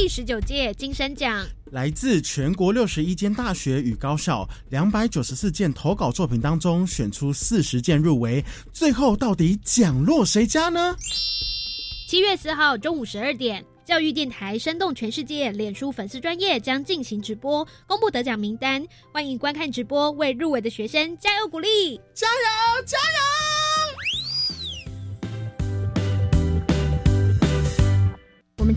第十九届金声奖来自全国六十一间大学与高校，两百九十四件投稿作品当中选出四十件入围，最后到底奖落谁家呢？七月四号中午十二点，教育电台生动全世界脸书粉丝专业将进行直播，公布得奖名单，欢迎观看直播，为入围的学生加油鼓励，加油加油！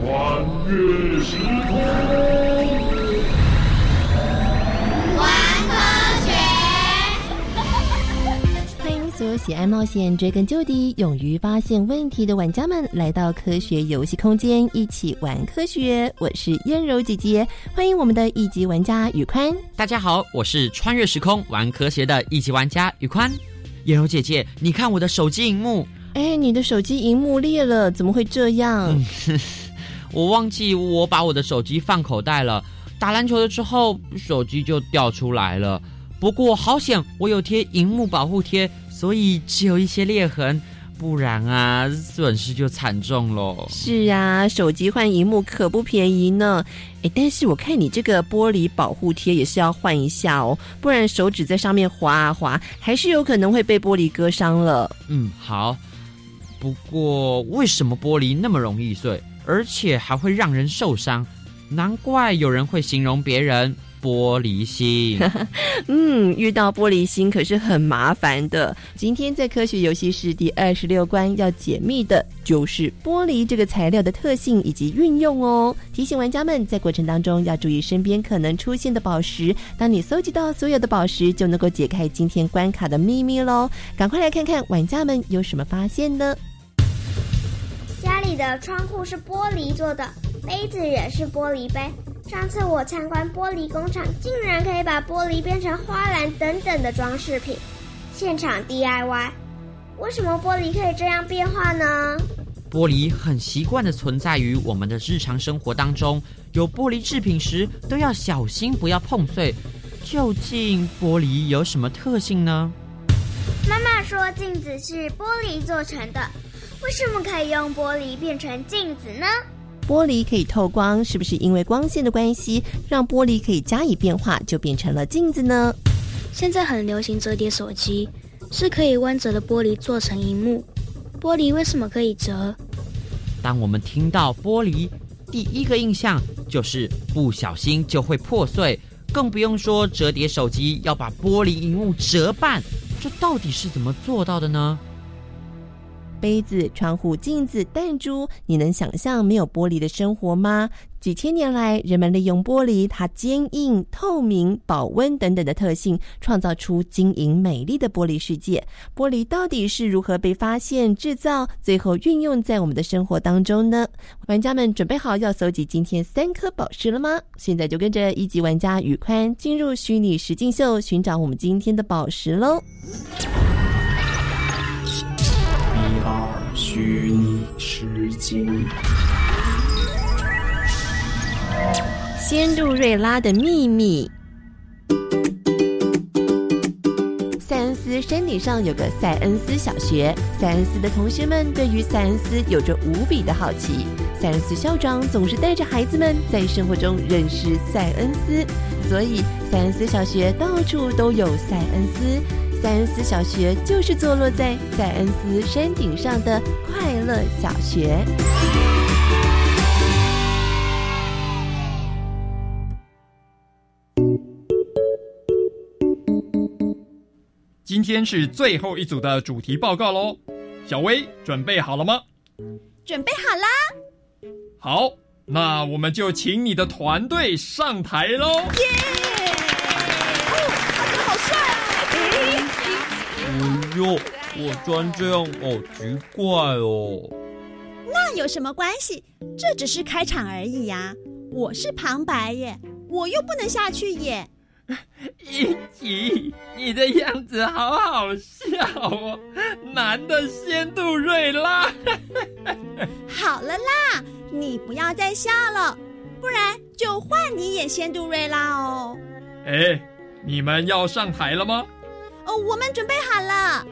穿越时空，玩科学。欢迎所有喜爱冒险、追根究底、勇于发现问题的玩家们来到科学游戏空间，一起玩科学。我是燕柔姐姐，欢迎我们的一级玩家宇宽。大家好，我是穿越时空玩科学的一级玩家宇宽。燕柔姐姐，你看我的手机荧幕。哎，你的手机荧幕裂了，怎么会这样？嗯 我忘记我把我的手机放口袋了，打篮球的时候手机就掉出来了。不过好险，我有贴荧幕保护贴，所以只有一些裂痕，不然啊，损失就惨重喽。是啊，手机换荧幕可不便宜呢。哎，但是我看你这个玻璃保护贴也是要换一下哦，不然手指在上面划啊划，还是有可能会被玻璃割伤了。嗯，好。不过为什么玻璃那么容易碎？而且还会让人受伤，难怪有人会形容别人玻璃心。嗯，遇到玻璃心可是很麻烦的。今天在科学游戏室第二十六关要解密的就是玻璃这个材料的特性以及运用哦。提醒玩家们在过程当中要注意身边可能出现的宝石。当你搜集到所有的宝石，就能够解开今天关卡的秘密喽。赶快来看看玩家们有什么发现呢？家里的窗户是玻璃做的，杯子也是玻璃杯。上次我参观玻璃工厂，竟然可以把玻璃变成花篮等等的装饰品。现场 DIY，为什么玻璃可以这样变化呢？玻璃很习惯的存在于我们的日常生活当中，有玻璃制品时都要小心不要碰碎。究竟玻璃有什么特性呢？妈妈说镜子是玻璃做成的。为什么可以用玻璃变成镜子呢？玻璃可以透光，是不是因为光线的关系，让玻璃可以加以变化，就变成了镜子呢？现在很流行折叠手机，是可以弯折的玻璃做成荧幕。玻璃为什么可以折？当我们听到玻璃，第一个印象就是不小心就会破碎，更不用说折叠手机要把玻璃荧幕折半，这到底是怎么做到的呢？杯子、窗户、镜子、弹珠，你能想象没有玻璃的生活吗？几千年来，人们利用玻璃它坚硬、透明、保温等等的特性，创造出晶莹美丽的玻璃世界。玻璃到底是如何被发现、制造，最后运用在我们的生活当中呢？玩家们准备好要搜集今天三颗宝石了吗？现在就跟着一级玩家宇宽进入虚拟实境秀，寻找我们今天的宝石喽虚拟实境。仙杜瑞拉的秘密。塞恩斯山顶上有个塞恩斯小学，塞恩斯的同学们对于塞恩斯有着无比的好奇。塞恩斯校长总是带着孩子们在生活中认识塞恩斯，所以塞恩斯小学到处都有塞恩斯。塞恩斯小学就是坐落在塞恩斯山顶上的快乐小学。今天是最后一组的主题报告喽，小薇准备好了吗？准备好啦！好，那我们就请你的团队上台喽！耶！哦，他真好帅啊！哎呦，我穿这样好奇怪哦。那有什么关系？这只是开场而已呀。我是旁白耶，我又不能下去演。一吉，你的样子好好笑哦！男的仙杜瑞拉，好了啦，你不要再笑了，不然就换你演仙杜瑞拉哦。哎，你们要上台了吗？哦，我们准备好了。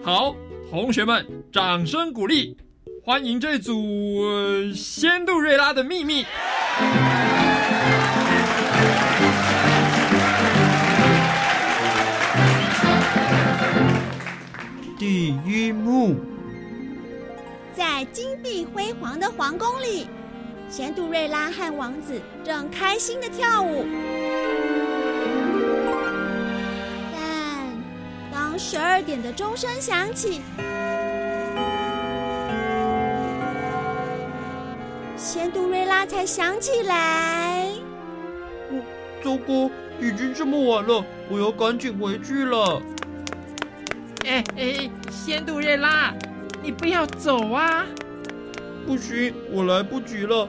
好，同学们，掌声鼓励，欢迎这组《仙杜瑞拉的秘密》。第一幕，在金碧辉煌的皇宫里，仙杜瑞拉和王子正开心的跳舞。当十二点的钟声响起，仙杜瑞拉才想起来。糟糕，已经这么晚了，我要赶紧回去了。哎哎，仙杜瑞拉，你不要走啊！不行，我来不及了。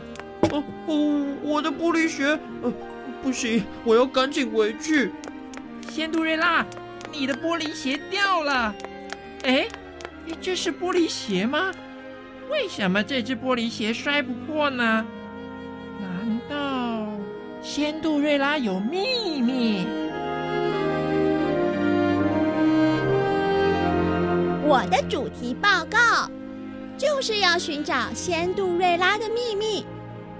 哦哦，我的玻璃鞋，呃，不行，我要赶紧回去。仙杜瑞拉，你的玻璃鞋掉了。哎，这是玻璃鞋吗？为什么这只玻璃鞋摔不破呢？难道仙杜瑞拉有秘密？我的主题报告就是要寻找仙杜瑞拉的秘密。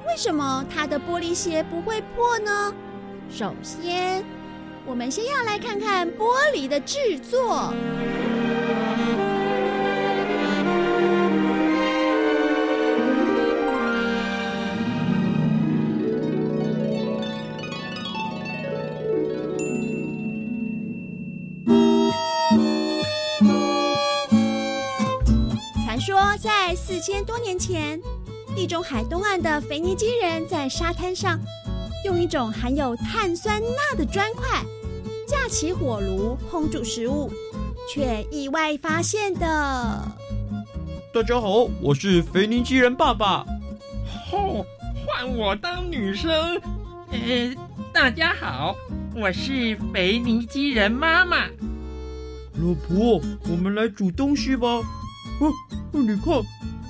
为什么她的玻璃鞋不会破呢？首先，我们先要来看看玻璃的制作。传说，在四千多年前，地中海东岸的腓尼基人在沙滩上，用一种含有碳酸钠的砖块架起火炉烘煮食物，却意外发现的。大家好，我是肥尼基人爸爸。哦，换我当女生。呃，大家好，我是肥尼基人妈妈。老婆，我们来煮东西吧。哦，你看，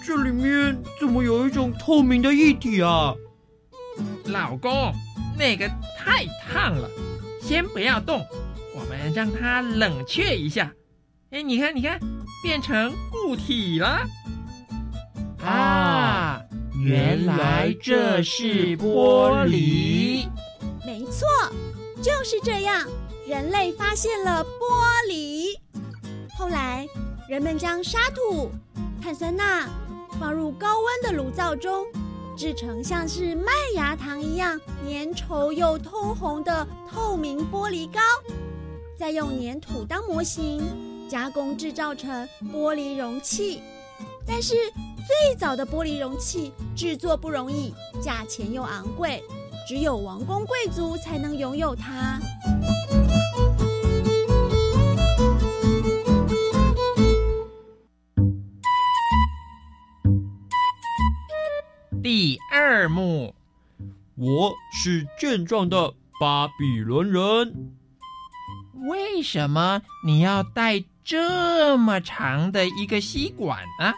这里面怎么有一种透明的液体啊？老公，那个太烫了，先不要动，我们让它冷却一下。哎，你看，你看，变成固体了。啊，原来这是玻璃。没错，就是这样，人类发现了玻璃。后来。人们将沙土、碳酸钠放入高温的炉灶中，制成像是麦芽糖一样粘稠又通红的透明玻璃膏，再用粘土当模型加工制造成玻璃容器。但是最早的玻璃容器制作不容易，价钱又昂贵，只有王公贵族才能拥有它。第二幕，我是健壮的巴比伦人。为什么你要带这么长的一个吸管呢？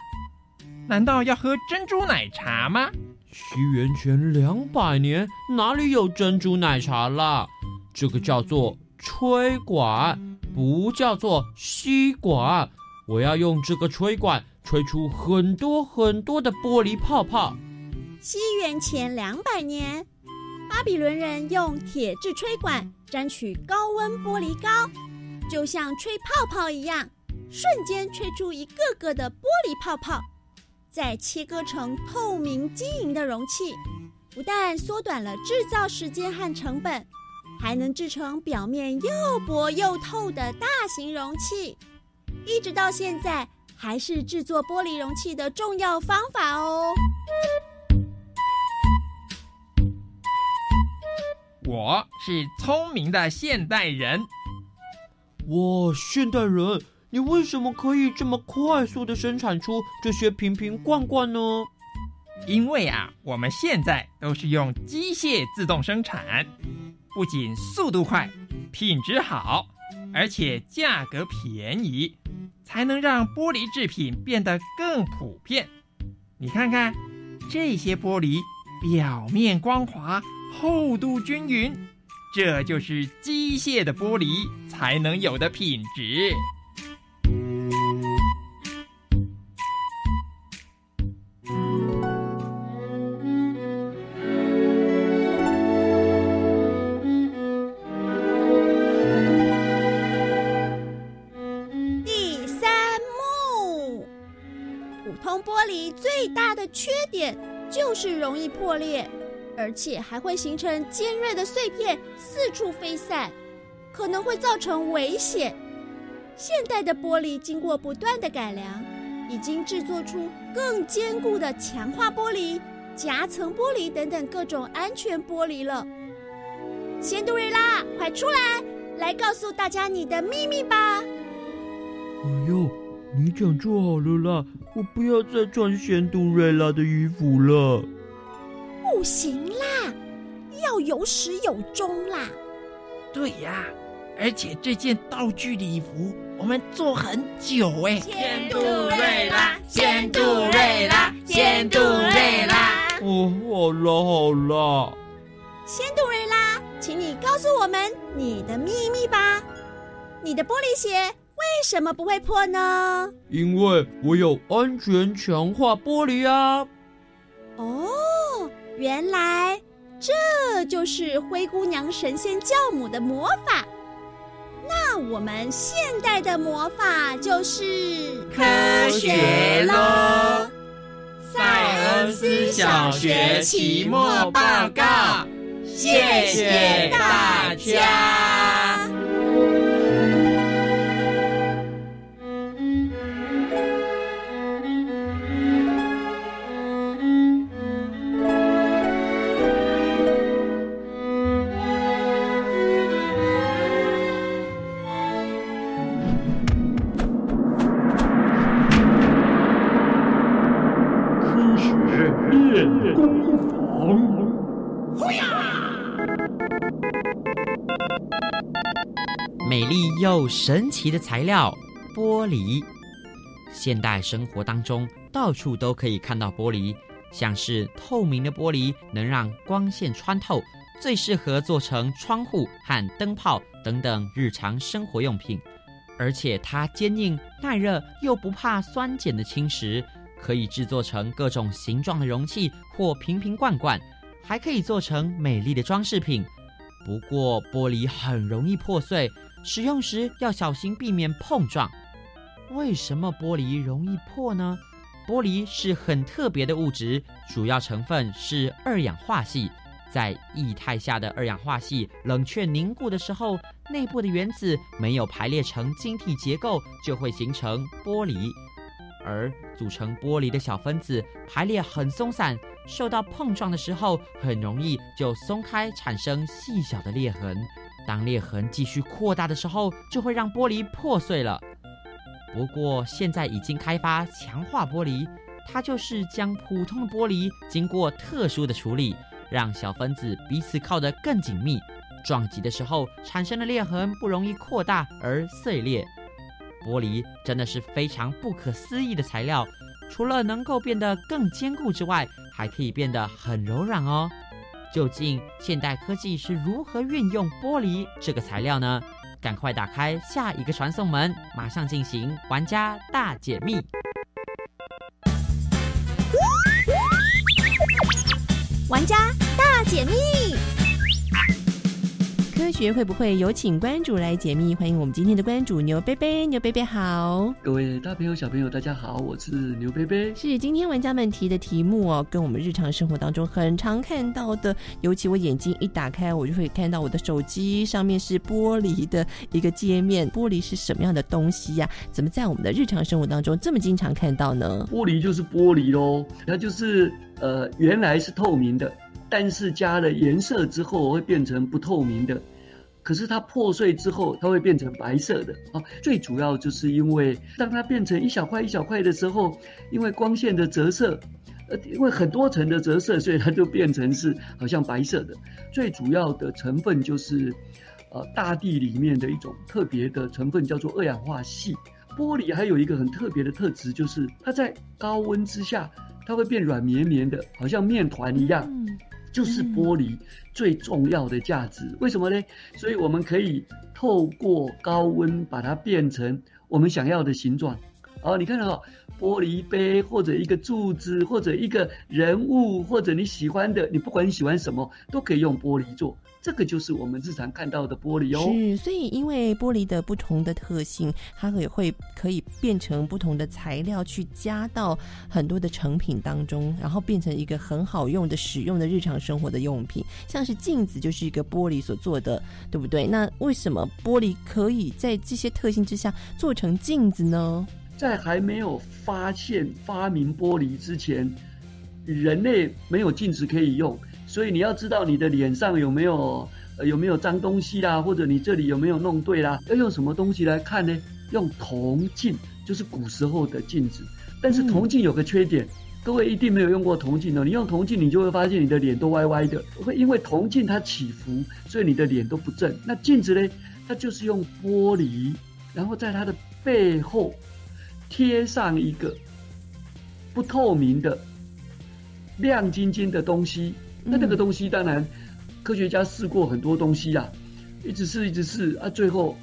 难道要喝珍珠奶茶吗？西元前两百年，哪里有珍珠奶茶啦？这个叫做吹管，不叫做吸管。我要用这个吹管吹出很多很多的玻璃泡泡。西元前两百年，巴比伦人用铁质吹管沾取高温玻璃膏，就像吹泡泡一样，瞬间吹出一个个的玻璃泡泡。再切割成透明晶莹的容器，不但缩短了制造时间和成本，还能制成表面又薄又透的大型容器。一直到现在，还是制作玻璃容器的重要方法哦。我是聪明的现代人。哇，现代人！你为什么可以这么快速的生产出这些瓶瓶罐罐呢？因为啊，我们现在都是用机械自动生产，不仅速度快、品质好，而且价格便宜，才能让玻璃制品变得更普遍。你看看，这些玻璃表面光滑，厚度均匀，这就是机械的玻璃才能有的品质。缺点就是容易破裂，而且还会形成尖锐的碎片四处飞散，可能会造成危险。现代的玻璃经过不断的改良，已经制作出更坚固的强化玻璃、夹层玻璃等等各种安全玻璃了。仙杜瑞拉，快出来，来告诉大家你的秘密吧！哎呦，你讲就好了啦。我不要再穿仙杜瑞拉的衣服了。不行啦，要有始有终啦。对呀，而且这件道具礼服我们做很久哎。仙杜瑞拉，仙杜瑞拉，仙杜瑞拉。哦，好了好了。仙杜瑞拉，请你告诉我们你的秘密吧。你的玻璃鞋。为什么不会破呢？因为我有安全强化玻璃啊！哦，原来这就是灰姑娘神仙教母的魔法。那我们现代的魔法就是科学喽！塞恩斯小学期末报告，谢谢大家。美丽又神奇的材料——玻璃。现代生活当中，到处都可以看到玻璃，像是透明的玻璃，能让光线穿透，最适合做成窗户和灯泡等等日常生活用品。而且它坚硬、耐热，又不怕酸碱的侵蚀，可以制作成各种形状的容器或瓶瓶罐罐。还可以做成美丽的装饰品，不过玻璃很容易破碎，使用时要小心避免碰撞。为什么玻璃容易破呢？玻璃是很特别的物质，主要成分是二氧化锡。在液态下的二氧化锡冷却凝固的时候，内部的原子没有排列成晶体结构，就会形成玻璃。而组成玻璃的小分子排列很松散，受到碰撞的时候很容易就松开，产生细小的裂痕。当裂痕继续扩大的时候，就会让玻璃破碎了。不过现在已经开发强化玻璃，它就是将普通的玻璃经过特殊的处理，让小分子彼此靠得更紧密，撞击的时候产生的裂痕不容易扩大而碎裂。玻璃真的是非常不可思议的材料，除了能够变得更坚固之外，还可以变得很柔软哦。究竟现代科技是如何运用玻璃这个材料呢？赶快打开下一个传送门，马上进行玩家大解密。玩家大解密。科学会不会有请关主来解密？欢迎我们今天的关主牛贝贝，牛贝贝好，各位大朋友小朋友大家好，我是牛贝贝。是今天玩家们提的题目哦，跟我们日常生活当中很常看到的，尤其我眼睛一打开，我就会看到我的手机上面是玻璃的一个界面。玻璃是什么样的东西呀？怎么在我们的日常生活当中这么经常看到呢？玻璃就是玻璃喽，它就是呃原来是透明的，但是加了颜色之后会变成不透明的。可是它破碎之后，它会变成白色的啊。最主要就是因为当它变成一小块一小块的时候，因为光线的折射，呃，因为很多层的折射，所以它就变成是好像白色的。最主要的成分就是，呃，大地里面的一种特别的成分叫做二氧化锡。玻璃还有一个很特别的特质，就是它在高温之下，它会变软绵绵的，好像面团一样。就是玻璃最重要的价值，为什么呢？所以我们可以透过高温把它变成我们想要的形状。哦，你看到玻璃杯，或者一个柱子，或者一个人物，或者你喜欢的，你不管你喜欢什么，都可以用玻璃做。这个就是我们日常看到的玻璃哦。是，所以因为玻璃的不同的特性，它也会可以变成不同的材料去加到很多的成品当中，然后变成一个很好用的使用的日常生活的用品。像是镜子就是一个玻璃所做的，对不对？那为什么玻璃可以在这些特性之下做成镜子呢？在还没有发现发明玻璃之前，人类没有镜子可以用。所以你要知道你的脸上有没有呃有没有脏东西啦，或者你这里有没有弄对啦？要用什么东西来看呢？用铜镜，就是古时候的镜子。但是铜镜有个缺点，各位一定没有用过铜镜哦。你用铜镜，你就会发现你的脸都歪歪的，会因为铜镜它起伏，所以你的脸都不正。那镜子呢？它就是用玻璃，然后在它的背后贴上一个不透明的亮晶晶的东西。那那个东西当然，科学家试过很多东西啊，一直试一直试啊，最后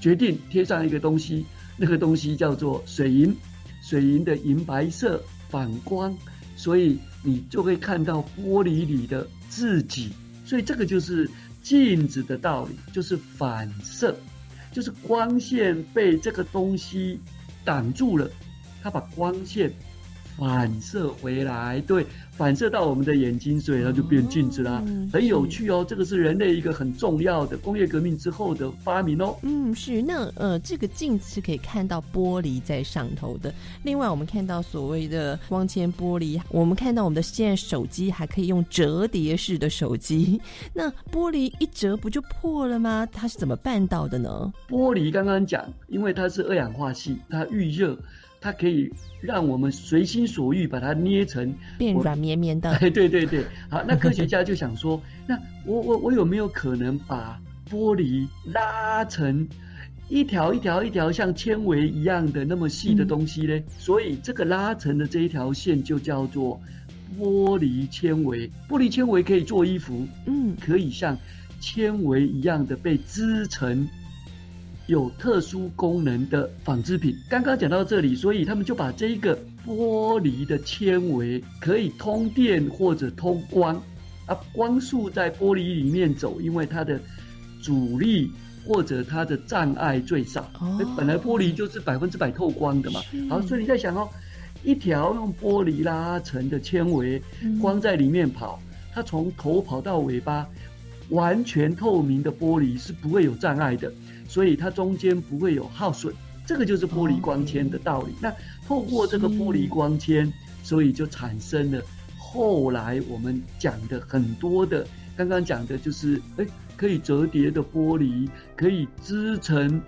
决定贴上一个东西，那个东西叫做水银，水银的银白色反光，所以你就会看到玻璃里的自己，所以这个就是镜子的道理，就是反射，就是光线被这个东西挡住了，它把光线反射回来，对。反射到我们的眼睛，所以它就变镜子啦，很有趣哦。这个是人类一个很重要的工业革命之后的发明哦。嗯，是那呃，这个镜子是可以看到玻璃在上头的。另外，我们看到所谓的光纤玻璃，我们看到我们的现在手机还可以用折叠式的手机，那玻璃一折不就破了吗？它是怎么办到的呢？玻璃刚刚讲，因为它是二氧化系，它遇热。它可以让我们随心所欲把它捏成变软绵绵的。对对对对，好，那科学家就想说，那我我我有没有可能把玻璃拉成一条一条一条像纤维一样的那么细的东西呢？所以这个拉成的这一条线就叫做玻璃纤维。玻璃纤维可以做衣服，嗯，可以像纤维一样的被织成。有特殊功能的纺织品，刚刚讲到这里，所以他们就把这一个玻璃的纤维可以通电或者通光，啊，光速在玻璃里面走，因为它的阻力或者它的障碍最少。哦，本来玻璃就是百分之百透光的嘛。好，所以你在想哦，一条用玻璃拉成的纤维，光在里面跑，它从头跑到尾巴，完全透明的玻璃是不会有障碍的。所以它中间不会有耗损，这个就是玻璃光纤的道理。那透过这个玻璃光纤，所以就产生了后来我们讲的很多的，刚刚讲的就是，哎，可以折叠的玻璃，可以织成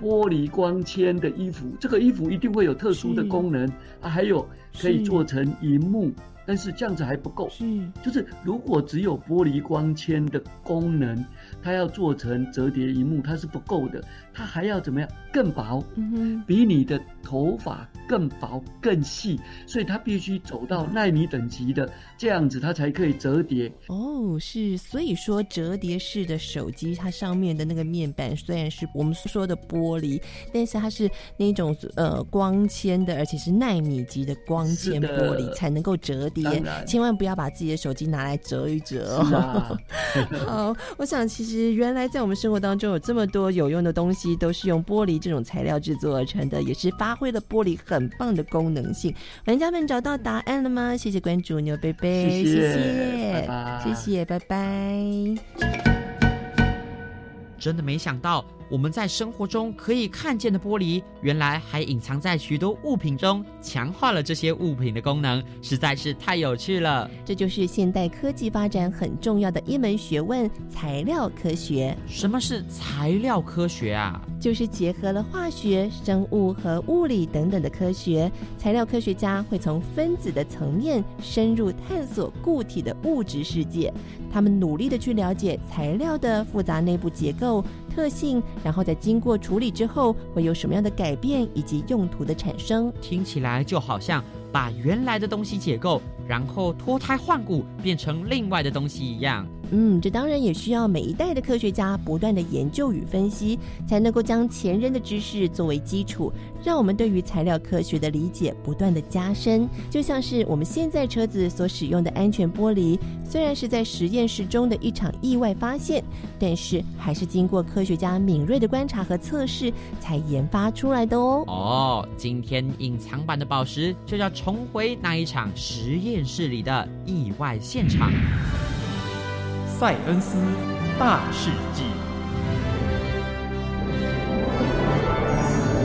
玻璃光纤的衣服。这个衣服一定会有特殊的功能啊，还有可以做成荧幕。但是这样子还不够，是，就是如果只有玻璃光纤的功能，它要做成折叠荧幕，它是不够的，它还要怎么样？更薄，嗯比你的头发更薄更细，所以它必须走到纳米等级的，这样子它才可以折叠。哦，是，所以说折叠式的手机，它上面的那个面板虽然是我们说的玻璃，但是它是那种呃光纤的，而且是纳米级的光纤玻璃才能够折。千万不要把自己的手机拿来折一折哦。好，我想其实原来在我们生活当中有这么多有用的东西，都是用玻璃这种材料制作而成的，也是发挥了玻璃很棒的功能性。玩家们找到答案了吗？谢谢关注牛贝贝，谢谢，谢谢，拜拜。真的没想到。我们在生活中可以看见的玻璃，原来还隐藏在许多物品中，强化了这些物品的功能，实在是太有趣了。这就是现代科技发展很重要的一门学问——材料科学。什么是材料科学啊？就是结合了化学、生物和物理等等的科学。材料科学家会从分子的层面深入探索固体的物质世界，他们努力的去了解材料的复杂内部结构。特性，然后在经过处理之后，会有什么样的改变以及用途的产生？听起来就好像把原来的东西解构，然后脱胎换骨，变成另外的东西一样。嗯，这当然也需要每一代的科学家不断的研究与分析，才能够将前人的知识作为基础，让我们对于材料科学的理解不断的加深。就像是我们现在车子所使用的安全玻璃，虽然是在实验室中的一场意外发现，但是还是经过科学家敏锐的观察和测试才研发出来的哦。哦，今天隐藏版的宝石就要重回那一场实验室里的意外现场。塞恩斯大事记。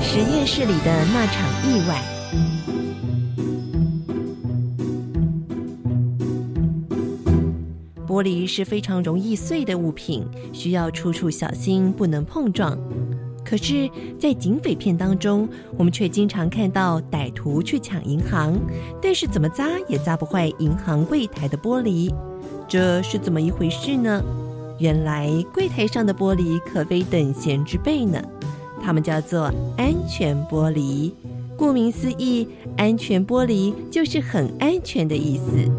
实验室里的那场意外。玻璃是非常容易碎的物品，需要处处小心，不能碰撞。可是，在警匪片当中，我们却经常看到歹徒去抢银行，但是怎么砸也砸不坏银行柜台的玻璃。这是怎么一回事呢？原来柜台上的玻璃可非等闲之辈呢，它们叫做安全玻璃。顾名思义，安全玻璃就是很安全的意思。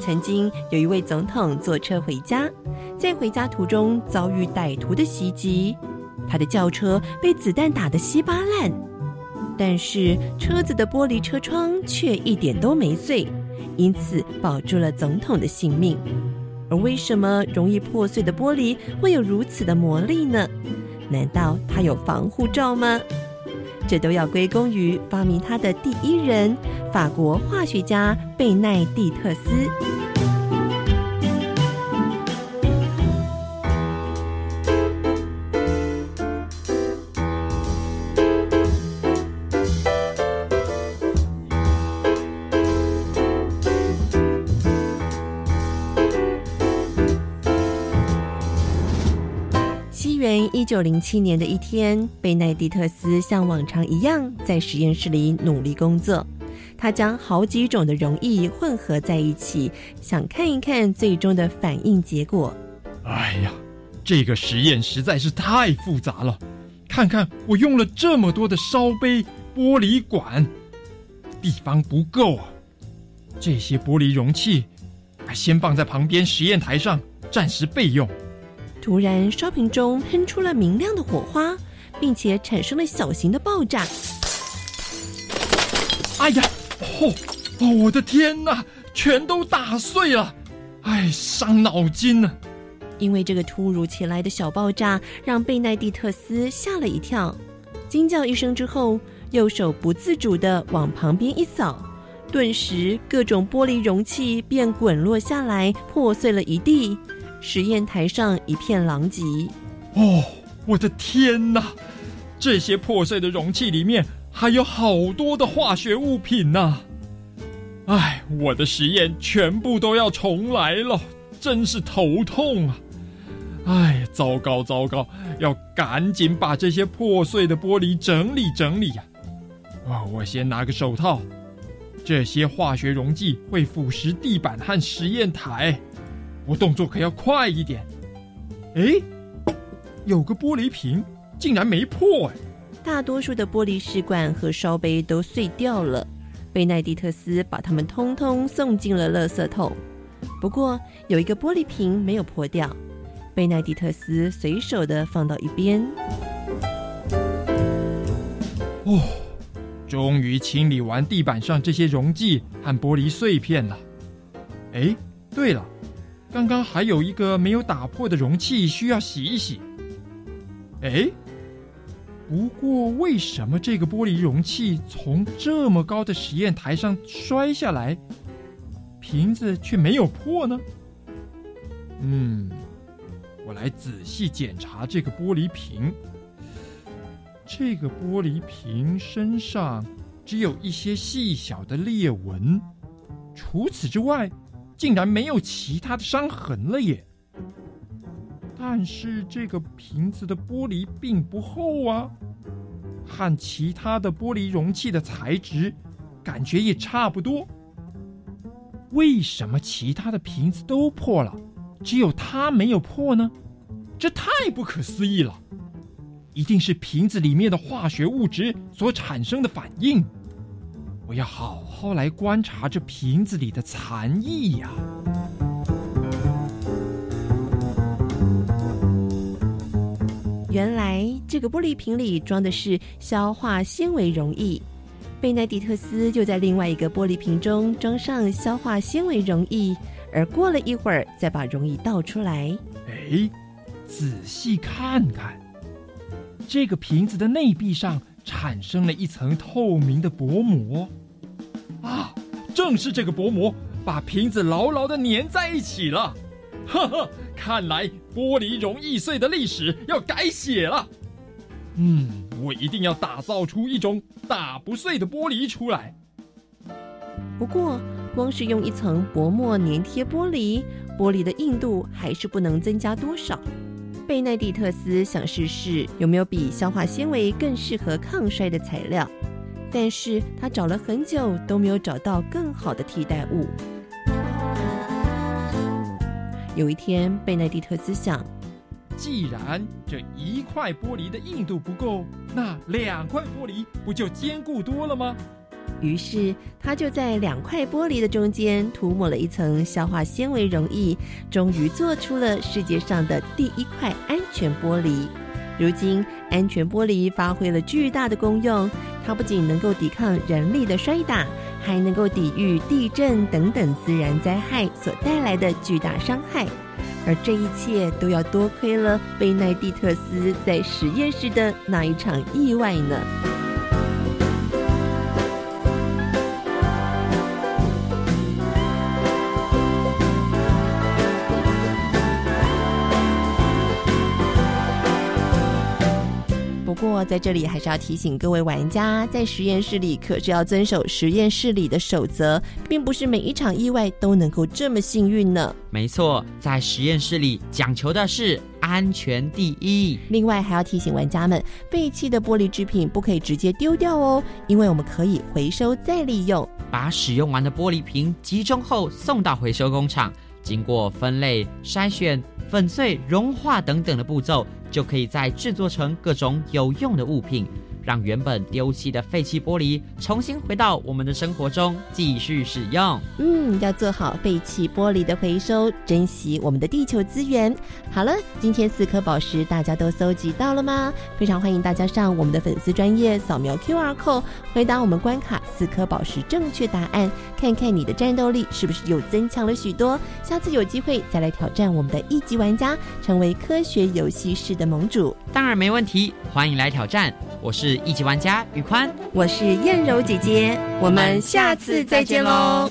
曾经有一位总统坐车回家，在回家途中遭遇歹徒的袭击，他的轿车被子弹打得稀巴烂。但是车子的玻璃车窗却一点都没碎，因此保住了总统的性命。而为什么容易破碎的玻璃会有如此的魔力呢？难道它有防护罩吗？这都要归功于发明它的第一人——法国化学家贝奈蒂特斯。一九零七年的一天，贝奈蒂特斯像往常一样在实验室里努力工作。他将好几种的溶液混合在一起，想看一看最终的反应结果。哎呀，这个实验实在是太复杂了！看看我用了这么多的烧杯、玻璃管，地方不够啊！这些玻璃容器，先放在旁边实验台上，暂时备用。突然，烧瓶中喷出了明亮的火花，并且产生了小型的爆炸。哎呀，哦哦，我的天哪，全都打碎了！哎，伤脑筋呢。因为这个突如其来的小爆炸，让贝奈蒂特斯吓了一跳，惊叫一声之后，右手不自主的往旁边一扫，顿时各种玻璃容器便滚落下来，破碎了一地。实验台上一片狼藉。哦，我的天哪！这些破碎的容器里面还有好多的化学物品呢！哎，我的实验全部都要重来了，真是头痛啊！哎，糟糕糟糕，要赶紧把这些破碎的玻璃整理整理呀！啊，我先拿个手套。这些化学溶剂会腐蚀地板和实验台，我动作可要快一点。哎，有个玻璃瓶竟然没破哎！大多数的玻璃试管和烧杯都碎掉了，贝奈蒂特斯把它们通通送进了垃圾桶。不过有一个玻璃瓶没有破掉，贝奈蒂特斯随手的放到一边。哦。终于清理完地板上这些溶剂和玻璃碎片了。哎，对了，刚刚还有一个没有打破的容器需要洗一洗。哎，不过为什么这个玻璃容器从这么高的实验台上摔下来，瓶子却没有破呢？嗯，我来仔细检查这个玻璃瓶。这个玻璃瓶身上只有一些细小的裂纹，除此之外，竟然没有其他的伤痕了耶。但是这个瓶子的玻璃并不厚啊，和其他的玻璃容器的材质感觉也差不多。为什么其他的瓶子都破了，只有它没有破呢？这太不可思议了！一定是瓶子里面的化学物质所产生的反应。我要好好来观察这瓶子里的残液呀。原来这个玻璃瓶里装的是消化纤维溶液，贝奈迪特斯就在另外一个玻璃瓶中装上消化纤维溶液，而过了一会儿再把溶液倒出来。哎，仔细看看。这个瓶子的内壁上产生了一层透明的薄膜，啊，正是这个薄膜把瓶子牢牢的粘在一起了。呵呵，看来玻璃容易碎的历史要改写了。嗯，我一定要打造出一种打不碎的玻璃出来。不过，光是用一层薄膜粘贴玻璃，玻璃的硬度还是不能增加多少。贝奈蒂特斯想试试有没有比消化纤维更适合抗衰的材料，但是他找了很久都没有找到更好的替代物。有一天，贝奈蒂特斯想：既然这一块玻璃的硬度不够，那两块玻璃不就坚固多了吗？于是，他就在两块玻璃的中间涂抹了一层消化纤维溶液，终于做出了世界上的第一块安全玻璃。如今，安全玻璃发挥了巨大的功用，它不仅能够抵抗人力的摔打，还能够抵御地震等等自然灾害所带来的巨大伤害。而这一切都要多亏了贝奈蒂特斯在实验室的那一场意外呢。过，在这里还是要提醒各位玩家，在实验室里可是要遵守实验室里的守则，并不是每一场意外都能够这么幸运呢。没错，在实验室里讲求的是安全第一。另外，还要提醒玩家们，废弃的玻璃制品不可以直接丢掉哦，因为我们可以回收再利用。把使用完的玻璃瓶集中后送到回收工厂，经过分类、筛选、粉碎、融化等等的步骤。就可以再制作成各种有用的物品。让原本丢弃的废弃玻璃重新回到我们的生活中继续使用。嗯，要做好废弃玻璃的回收，珍惜我们的地球资源。好了，今天四颗宝石大家都搜集到了吗？非常欢迎大家上我们的粉丝专业扫描 Q R code，回答我们关卡四颗宝石正确答案，看看你的战斗力是不是又增强了许多。下次有机会再来挑战我们的一级玩家，成为科学游戏室的盟主。当然没问题，欢迎来挑战。我是一级玩家宇宽，我是燕柔姐姐，我们下次再见喽。